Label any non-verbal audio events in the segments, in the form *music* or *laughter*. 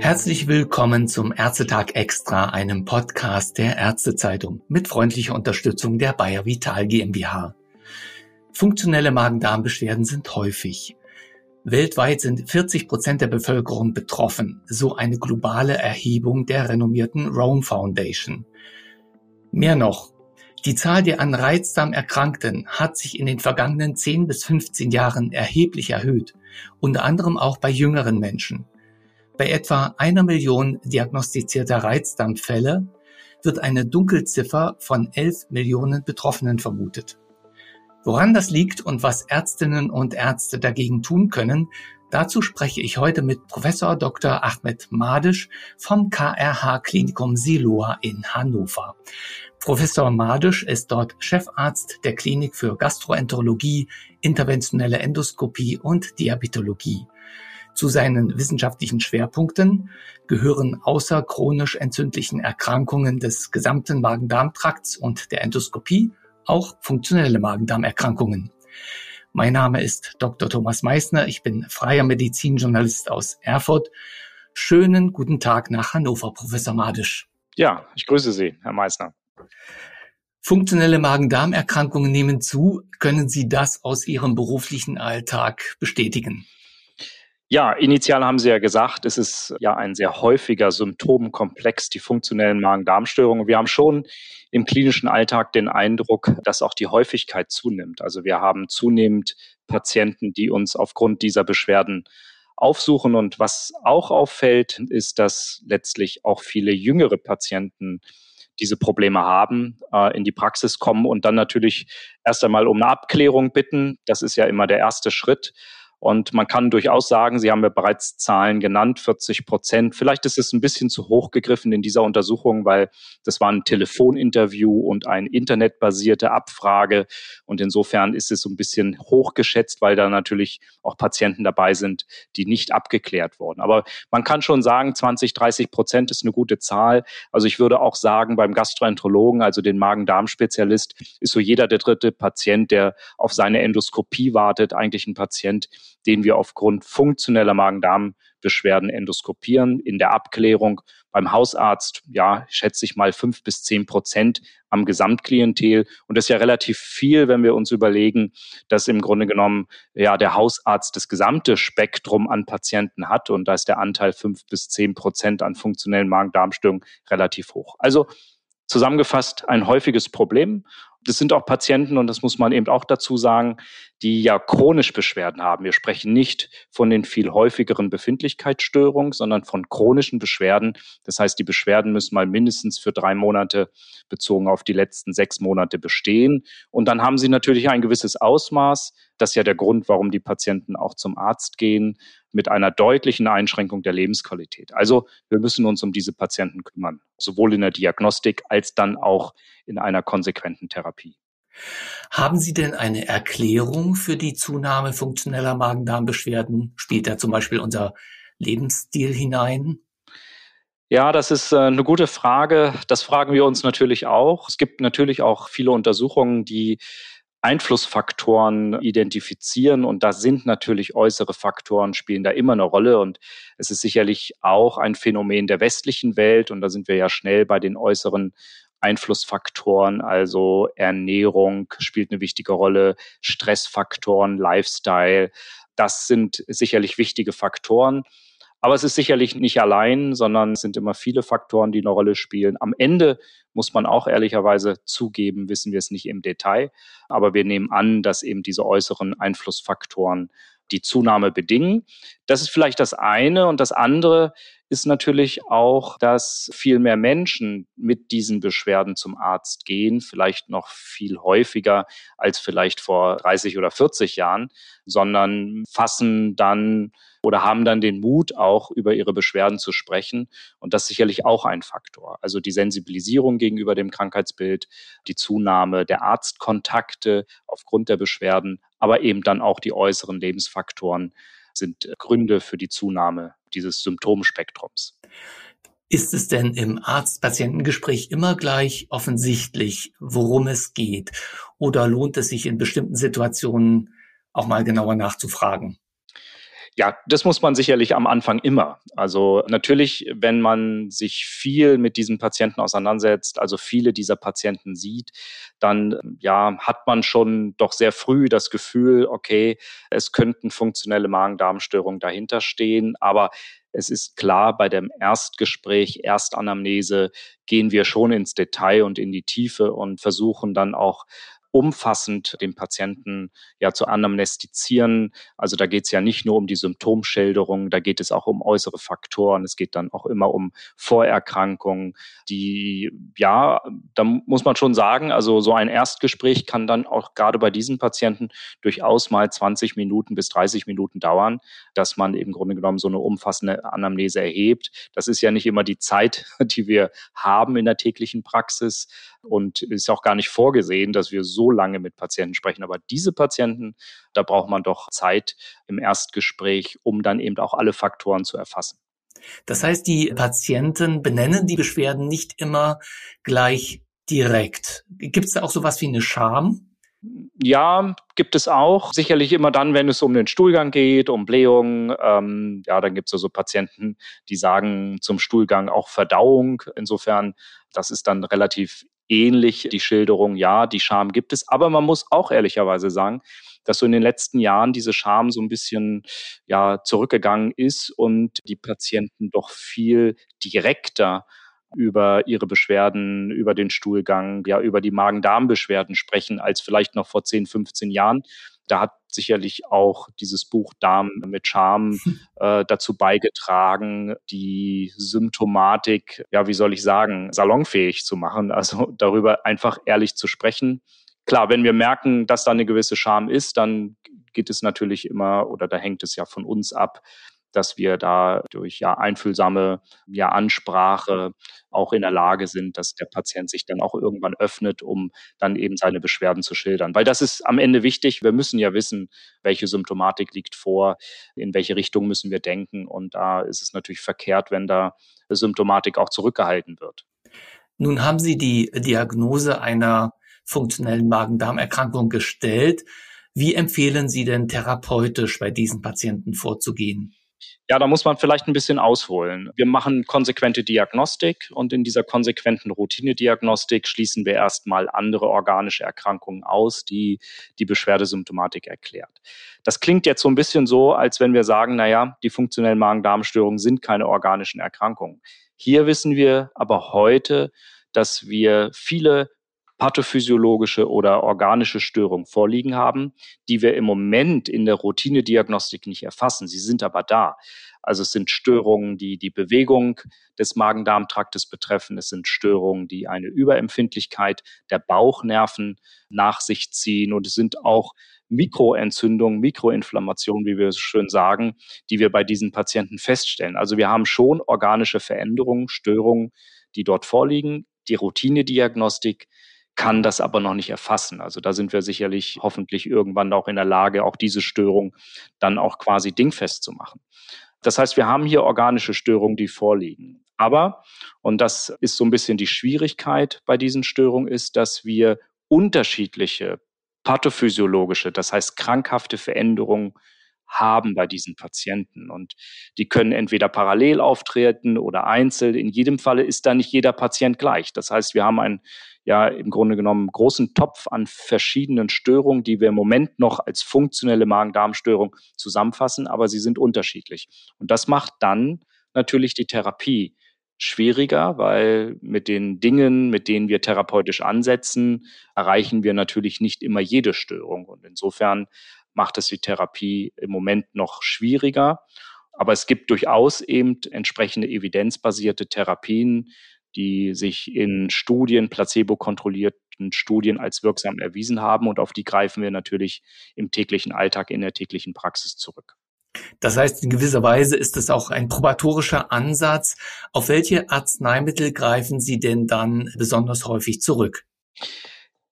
Herzlich willkommen zum Ärztetag Extra, einem Podcast der Ärztezeitung mit freundlicher Unterstützung der Bayer Vital GmbH. Funktionelle Magen-Darm-Beschwerden sind häufig. Weltweit sind 40 Prozent der Bevölkerung betroffen, so eine globale Erhebung der renommierten Rome Foundation. Mehr noch, die Zahl der an Reizdarm Erkrankten hat sich in den vergangenen 10 bis 15 Jahren erheblich erhöht, unter anderem auch bei jüngeren Menschen. Bei etwa einer Million diagnostizierter Reizdarmfälle wird eine Dunkelziffer von 11 Millionen Betroffenen vermutet. Woran das liegt und was Ärztinnen und Ärzte dagegen tun können, dazu spreche ich heute mit Professor Dr. Ahmed Madisch vom KRH Klinikum Siloa in Hannover. Professor Madisch ist dort Chefarzt der Klinik für Gastroenterologie, interventionelle Endoskopie und Diabetologie. Zu seinen wissenschaftlichen Schwerpunkten gehören außer chronisch entzündlichen Erkrankungen des gesamten Magen-Darm-Trakts und der Endoskopie auch funktionelle Magen-Darm-Erkrankungen. Mein Name ist Dr. Thomas Meissner. Ich bin freier Medizinjournalist aus Erfurt. Schönen guten Tag nach Hannover, Professor Madisch. Ja, ich grüße Sie, Herr Meissner. Funktionelle Magen-Darm-Erkrankungen nehmen zu. Können Sie das aus Ihrem beruflichen Alltag bestätigen? Ja, initial haben Sie ja gesagt, es ist ja ein sehr häufiger Symptomkomplex, die funktionellen Magen-Darm-Störungen. Wir haben schon im klinischen Alltag den Eindruck, dass auch die Häufigkeit zunimmt. Also wir haben zunehmend Patienten, die uns aufgrund dieser Beschwerden aufsuchen. Und was auch auffällt, ist, dass letztlich auch viele jüngere Patienten diese Probleme haben, äh, in die Praxis kommen und dann natürlich erst einmal um eine Abklärung bitten. Das ist ja immer der erste Schritt. Und man kann durchaus sagen, Sie haben ja bereits Zahlen genannt, 40 Prozent. Vielleicht ist es ein bisschen zu hoch gegriffen in dieser Untersuchung, weil das war ein Telefoninterview und eine internetbasierte Abfrage. Und insofern ist es so ein bisschen hochgeschätzt, weil da natürlich auch Patienten dabei sind, die nicht abgeklärt wurden. Aber man kann schon sagen, 20, 30 Prozent ist eine gute Zahl. Also ich würde auch sagen, beim Gastroenterologen, also den Magen-Darm-Spezialist, ist so jeder der dritte Patient, der auf seine Endoskopie wartet, eigentlich ein Patient, den wir aufgrund funktioneller Magen-Darm-Beschwerden endoskopieren. In der Abklärung beim Hausarzt, ja, schätze ich mal fünf bis zehn Prozent am Gesamtklientel. Und das ist ja relativ viel, wenn wir uns überlegen, dass im Grunde genommen ja der Hausarzt das gesamte Spektrum an Patienten hat. Und da ist der Anteil fünf bis zehn Prozent an funktionellen Magen-Darm-Störungen relativ hoch. Also zusammengefasst ein häufiges Problem das sind auch Patienten, und das muss man eben auch dazu sagen, die ja chronisch Beschwerden haben. Wir sprechen nicht von den viel häufigeren Befindlichkeitsstörungen, sondern von chronischen Beschwerden. Das heißt, die Beschwerden müssen mal mindestens für drei Monate bezogen auf die letzten sechs Monate bestehen. Und dann haben sie natürlich ein gewisses Ausmaß. Das ist ja der Grund, warum die Patienten auch zum Arzt gehen, mit einer deutlichen Einschränkung der Lebensqualität. Also wir müssen uns um diese Patienten kümmern, sowohl in der Diagnostik als dann auch in einer konsequenten Therapie. Haben Sie denn eine Erklärung für die Zunahme funktioneller Magen-Darm-Beschwerden? Spielt da zum Beispiel unser Lebensstil hinein? Ja, das ist äh, eine gute Frage. Das fragen wir uns natürlich auch. Es gibt natürlich auch viele Untersuchungen, die Einflussfaktoren identifizieren und da sind natürlich äußere Faktoren spielen da immer eine Rolle und es ist sicherlich auch ein Phänomen der westlichen Welt und da sind wir ja schnell bei den äußeren Einflussfaktoren, also Ernährung spielt eine wichtige Rolle, Stressfaktoren, Lifestyle. Das sind sicherlich wichtige Faktoren. Aber es ist sicherlich nicht allein, sondern es sind immer viele Faktoren, die eine Rolle spielen. Am Ende muss man auch ehrlicherweise zugeben, wissen wir es nicht im Detail. Aber wir nehmen an, dass eben diese äußeren Einflussfaktoren die Zunahme bedingen. Das ist vielleicht das eine. Und das andere ist natürlich auch, dass viel mehr Menschen mit diesen Beschwerden zum Arzt gehen, vielleicht noch viel häufiger als vielleicht vor 30 oder 40 Jahren, sondern fassen dann oder haben dann den Mut, auch über ihre Beschwerden zu sprechen. Und das ist sicherlich auch ein Faktor. Also die Sensibilisierung gegenüber dem Krankheitsbild, die Zunahme der Arztkontakte aufgrund der Beschwerden, aber eben dann auch die äußeren Lebensfaktoren sind Gründe für die Zunahme dieses Symptomspektrums. Ist es denn im Arzt-Patientengespräch immer gleich offensichtlich, worum es geht? Oder lohnt es sich in bestimmten Situationen auch mal genauer nachzufragen? Ja, das muss man sicherlich am Anfang immer. Also natürlich, wenn man sich viel mit diesen Patienten auseinandersetzt, also viele dieser Patienten sieht, dann ja, hat man schon doch sehr früh das Gefühl, okay, es könnten funktionelle Magen-Darm-Störungen dahinter stehen, aber es ist klar, bei dem Erstgespräch, Erstanamnese gehen wir schon ins Detail und in die Tiefe und versuchen dann auch umfassend den Patienten ja zu anamnestizieren. Also da geht es ja nicht nur um die Symptomschilderung, da geht es auch um äußere Faktoren. Es geht dann auch immer um Vorerkrankungen, die, ja, da muss man schon sagen, also so ein Erstgespräch kann dann auch gerade bei diesen Patienten durchaus mal 20 Minuten bis 30 Minuten dauern, dass man im Grunde genommen so eine umfassende Anamnese erhebt. Das ist ja nicht immer die Zeit, *laughs* die wir haben in der täglichen Praxis und ist auch gar nicht vorgesehen, dass wir so lange mit Patienten sprechen. Aber diese Patienten, da braucht man doch Zeit im Erstgespräch, um dann eben auch alle Faktoren zu erfassen. Das heißt, die Patienten benennen die Beschwerden nicht immer gleich direkt. Gibt es da auch sowas wie eine Scham? Ja, gibt es auch. Sicherlich immer dann, wenn es um den Stuhlgang geht, um Blähung. Ähm, ja, dann gibt es also Patienten, die sagen zum Stuhlgang auch Verdauung. Insofern, das ist dann relativ ähnlich die Schilderung, ja, die Scham gibt es. Aber man muss auch ehrlicherweise sagen, dass so in den letzten Jahren diese Scham so ein bisschen ja zurückgegangen ist und die Patienten doch viel direkter über ihre Beschwerden, über den Stuhlgang, ja, über die Magen-Darm-Beschwerden sprechen, als vielleicht noch vor 10, 15 Jahren. Da hat sicherlich auch dieses Buch Darm mit Charme *laughs* äh, dazu beigetragen, die Symptomatik, ja, wie soll ich sagen, salonfähig zu machen, also darüber einfach ehrlich zu sprechen. Klar, wenn wir merken, dass da eine gewisse Scham ist, dann geht es natürlich immer oder da hängt es ja von uns ab, dass wir da durch ja einfühlsame ja Ansprache auch in der Lage sind, dass der Patient sich dann auch irgendwann öffnet, um dann eben seine Beschwerden zu schildern. Weil das ist am Ende wichtig. Wir müssen ja wissen, welche Symptomatik liegt vor, in welche Richtung müssen wir denken. Und da ist es natürlich verkehrt, wenn da Symptomatik auch zurückgehalten wird. Nun haben Sie die Diagnose einer funktionellen Magen-Darm-Erkrankung gestellt. Wie empfehlen Sie denn therapeutisch bei diesen Patienten vorzugehen? Ja, da muss man vielleicht ein bisschen ausholen. Wir machen konsequente Diagnostik und in dieser konsequenten Routinediagnostik schließen wir erstmal andere organische Erkrankungen aus, die die Beschwerdesymptomatik erklärt. Das klingt jetzt so ein bisschen so, als wenn wir sagen, na ja, die funktionellen Magen-Darm-Störungen sind keine organischen Erkrankungen. Hier wissen wir aber heute, dass wir viele pathophysiologische oder organische Störungen vorliegen haben, die wir im Moment in der Routinediagnostik nicht erfassen. Sie sind aber da. Also es sind Störungen, die die Bewegung des Magen-Darm-Traktes betreffen. Es sind Störungen, die eine Überempfindlichkeit der Bauchnerven nach sich ziehen. Und es sind auch Mikroentzündungen, Mikroinflammationen, wie wir es schön sagen, die wir bei diesen Patienten feststellen. Also wir haben schon organische Veränderungen, Störungen, die dort vorliegen. Die Routinediagnostik kann das aber noch nicht erfassen. Also da sind wir sicherlich hoffentlich irgendwann auch in der Lage, auch diese Störung dann auch quasi dingfest zu machen. Das heißt, wir haben hier organische Störungen, die vorliegen. Aber, und das ist so ein bisschen die Schwierigkeit bei diesen Störungen, ist, dass wir unterschiedliche pathophysiologische, das heißt krankhafte Veränderungen haben bei diesen Patienten. Und die können entweder parallel auftreten oder einzeln. In jedem Falle ist da nicht jeder Patient gleich. Das heißt, wir haben ein ja im Grunde genommen großen Topf an verschiedenen Störungen, die wir im Moment noch als funktionelle Magen-Darm-Störung zusammenfassen, aber sie sind unterschiedlich. Und das macht dann natürlich die Therapie schwieriger, weil mit den Dingen, mit denen wir therapeutisch ansetzen, erreichen wir natürlich nicht immer jede Störung. Und insofern macht es die Therapie im Moment noch schwieriger. Aber es gibt durchaus eben entsprechende evidenzbasierte Therapien, die sich in Studien, placebo-kontrollierten Studien als wirksam erwiesen haben. Und auf die greifen wir natürlich im täglichen Alltag, in der täglichen Praxis zurück. Das heißt, in gewisser Weise ist es auch ein probatorischer Ansatz. Auf welche Arzneimittel greifen Sie denn dann besonders häufig zurück?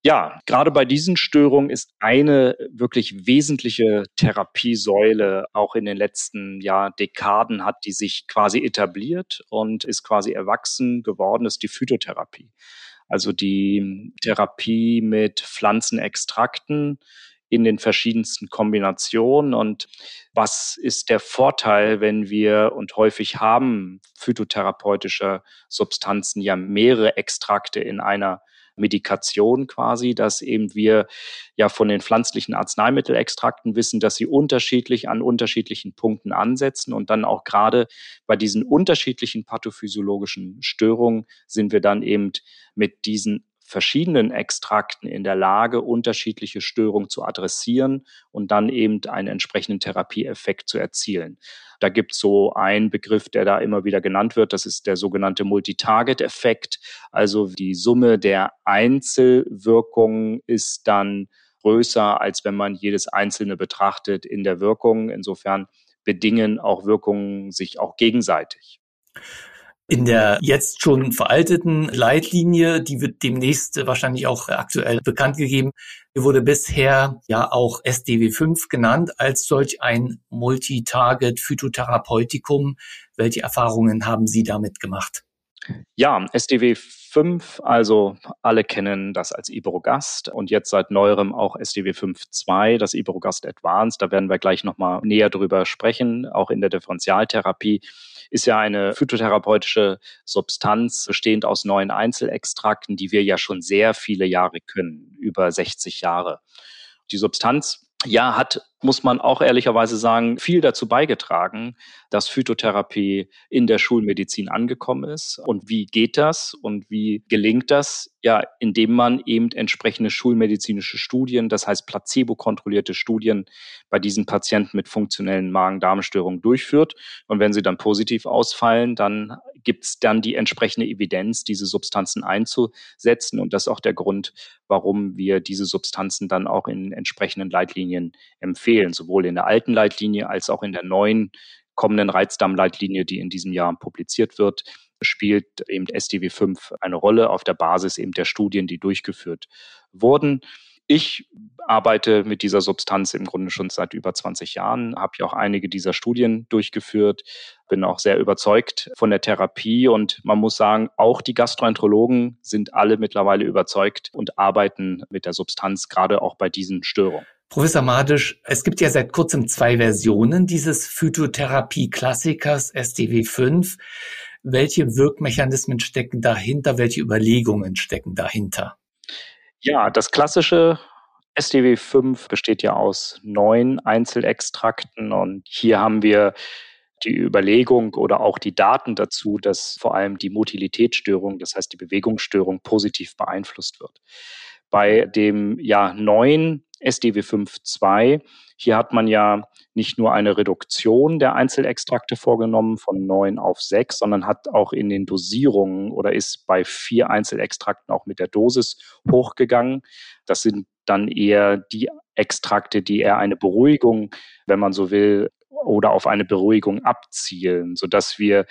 Ja, gerade bei diesen Störungen ist eine wirklich wesentliche Therapiesäule auch in den letzten ja, Dekaden hat die sich quasi etabliert und ist quasi erwachsen geworden, ist die Phytotherapie. Also die Therapie mit Pflanzenextrakten in den verschiedensten Kombinationen und was ist der Vorteil, wenn wir und häufig haben phytotherapeutische Substanzen ja mehrere Extrakte in einer Medikation quasi, dass eben wir ja von den pflanzlichen Arzneimittelextrakten wissen, dass sie unterschiedlich an unterschiedlichen Punkten ansetzen. Und dann auch gerade bei diesen unterschiedlichen pathophysiologischen Störungen sind wir dann eben mit diesen verschiedenen Extrakten in der Lage, unterschiedliche Störungen zu adressieren und dann eben einen entsprechenden Therapieeffekt zu erzielen. Da gibt es so einen Begriff, der da immer wieder genannt wird, das ist der sogenannte Multitarget-Effekt. Also die Summe der Einzelwirkungen ist dann größer, als wenn man jedes einzelne betrachtet in der Wirkung. Insofern bedingen auch Wirkungen sich auch gegenseitig. In der jetzt schon veralteten Leitlinie, die wird demnächst wahrscheinlich auch aktuell bekannt gegeben, wurde bisher ja auch SDW5 genannt als solch ein Multitarget Phytotherapeutikum. Welche Erfahrungen haben Sie damit gemacht? Ja, SDW 5, also alle kennen das als Iberogast und jetzt seit neuerem auch SDW 5.2, das Iberogast Advanced. Da werden wir gleich nochmal näher drüber sprechen, auch in der Differentialtherapie ist ja eine phytotherapeutische Substanz bestehend aus neun Einzelextrakten, die wir ja schon sehr viele Jahre können, über 60 Jahre. Die Substanz ja, hat, muss man auch ehrlicherweise sagen, viel dazu beigetragen, dass Phytotherapie in der Schulmedizin angekommen ist. Und wie geht das und wie gelingt das? Ja, indem man eben entsprechende schulmedizinische Studien, das heißt placebo-kontrollierte Studien bei diesen Patienten mit funktionellen Magen-Darm-Störungen durchführt. Und wenn sie dann positiv ausfallen, dann gibt es dann die entsprechende Evidenz, diese Substanzen einzusetzen. Und das ist auch der Grund, warum wir diese Substanzen dann auch in entsprechenden Leitlinien empfehlen, sowohl in der alten Leitlinie als auch in der neuen kommenden Reizdarmleitlinie, die in diesem Jahr publiziert wird, spielt eben SDW 5 eine Rolle auf der Basis eben der Studien, die durchgeführt wurden. Ich arbeite mit dieser Substanz im Grunde schon seit über 20 Jahren, habe ja auch einige dieser Studien durchgeführt, bin auch sehr überzeugt von der Therapie und man muss sagen, auch die Gastroenterologen sind alle mittlerweile überzeugt und arbeiten mit der Substanz, gerade auch bei diesen Störungen. Professor Madisch, es gibt ja seit kurzem zwei Versionen dieses Phytotherapie-Klassikers SDW5. Welche Wirkmechanismen stecken dahinter? Welche Überlegungen stecken dahinter? Ja, das klassische SDW 5 besteht ja aus neun Einzelextrakten und hier haben wir die Überlegung oder auch die Daten dazu, dass vor allem die Motilitätsstörung, das heißt die Bewegungsstörung, positiv beeinflusst wird. Bei dem ja neuen SDW 5.2, hier hat man ja nicht nur eine Reduktion der Einzelextrakte vorgenommen von neun auf sechs, sondern hat auch in den Dosierungen oder ist bei vier Einzelextrakten auch mit der Dosis hochgegangen. Das sind dann eher die Extrakte, die eher eine Beruhigung, wenn man so will, oder auf eine Beruhigung abzielen, sodass wir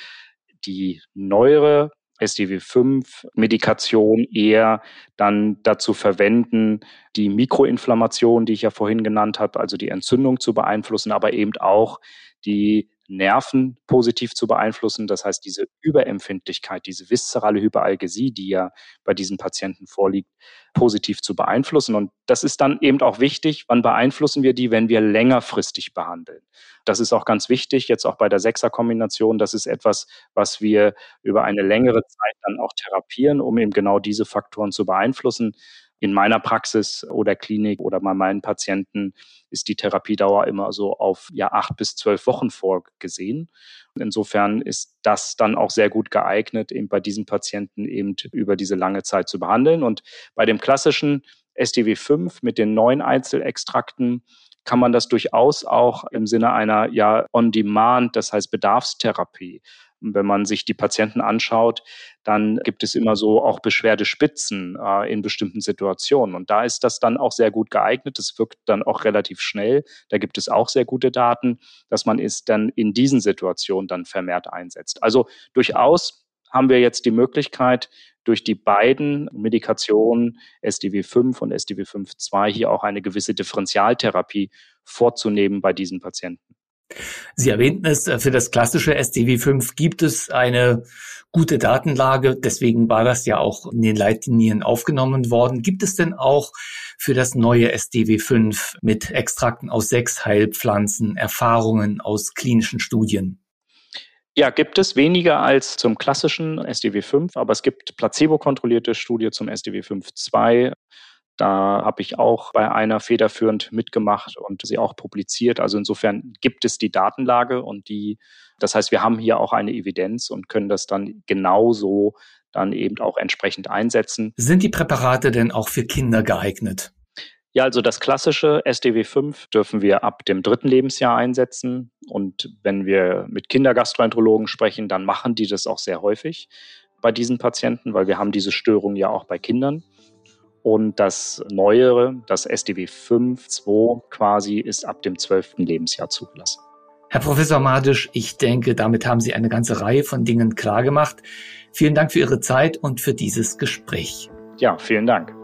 die neuere SDW5-Medikation eher dann dazu verwenden, die Mikroinflammation, die ich ja vorhin genannt habe, also die Entzündung zu beeinflussen, aber eben auch die Nerven positiv zu beeinflussen. Das heißt, diese Überempfindlichkeit, diese viszerale Hyperalgesie, die ja bei diesen Patienten vorliegt, positiv zu beeinflussen. Und das ist dann eben auch wichtig. Wann beeinflussen wir die, wenn wir längerfristig behandeln? Das ist auch ganz wichtig, jetzt auch bei der Sechser-Kombination. Das ist etwas, was wir über eine längere Zeit dann auch therapieren, um eben genau diese Faktoren zu beeinflussen. In meiner Praxis oder Klinik oder bei meinen Patienten ist die Therapiedauer immer so auf ja acht bis zwölf Wochen vorgesehen. Insofern ist das dann auch sehr gut geeignet, eben bei diesen Patienten eben über diese lange Zeit zu behandeln. Und bei dem klassischen SDW 5 mit den neuen Einzelextrakten kann man das durchaus auch im Sinne einer ja On-Demand, das heißt Bedarfstherapie wenn man sich die Patienten anschaut, dann gibt es immer so auch Beschwerdespitzen äh, in bestimmten Situationen. Und da ist das dann auch sehr gut geeignet. Das wirkt dann auch relativ schnell. Da gibt es auch sehr gute Daten, dass man es dann in diesen Situationen dann vermehrt einsetzt. Also durchaus haben wir jetzt die Möglichkeit, durch die beiden Medikationen SDW5 und SDW5-2 hier auch eine gewisse Differentialtherapie vorzunehmen bei diesen Patienten. Sie erwähnten es, äh, für das klassische SDW5 gibt es eine gute Datenlage. Deswegen war das ja auch in den Leitlinien aufgenommen worden. Gibt es denn auch für das neue SDW5 mit Extrakten aus sechs Heilpflanzen Erfahrungen aus klinischen Studien? Ja, gibt es weniger als zum klassischen SDW5, aber es gibt placebo-kontrollierte Studie zum SDW5 2. Da habe ich auch bei einer federführend mitgemacht und sie auch publiziert. Also insofern gibt es die Datenlage und die, das heißt, wir haben hier auch eine Evidenz und können das dann genauso dann eben auch entsprechend einsetzen. Sind die Präparate denn auch für Kinder geeignet? Ja, also das klassische SDW5 dürfen wir ab dem dritten Lebensjahr einsetzen. Und wenn wir mit Kindergastroenterologen sprechen, dann machen die das auch sehr häufig bei diesen Patienten, weil wir haben diese Störung ja auch bei Kindern. Und das Neuere, das SDW 5.2 quasi, ist ab dem 12. Lebensjahr zugelassen. Herr Professor Madisch, ich denke, damit haben Sie eine ganze Reihe von Dingen klargemacht. Vielen Dank für Ihre Zeit und für dieses Gespräch. Ja, vielen Dank.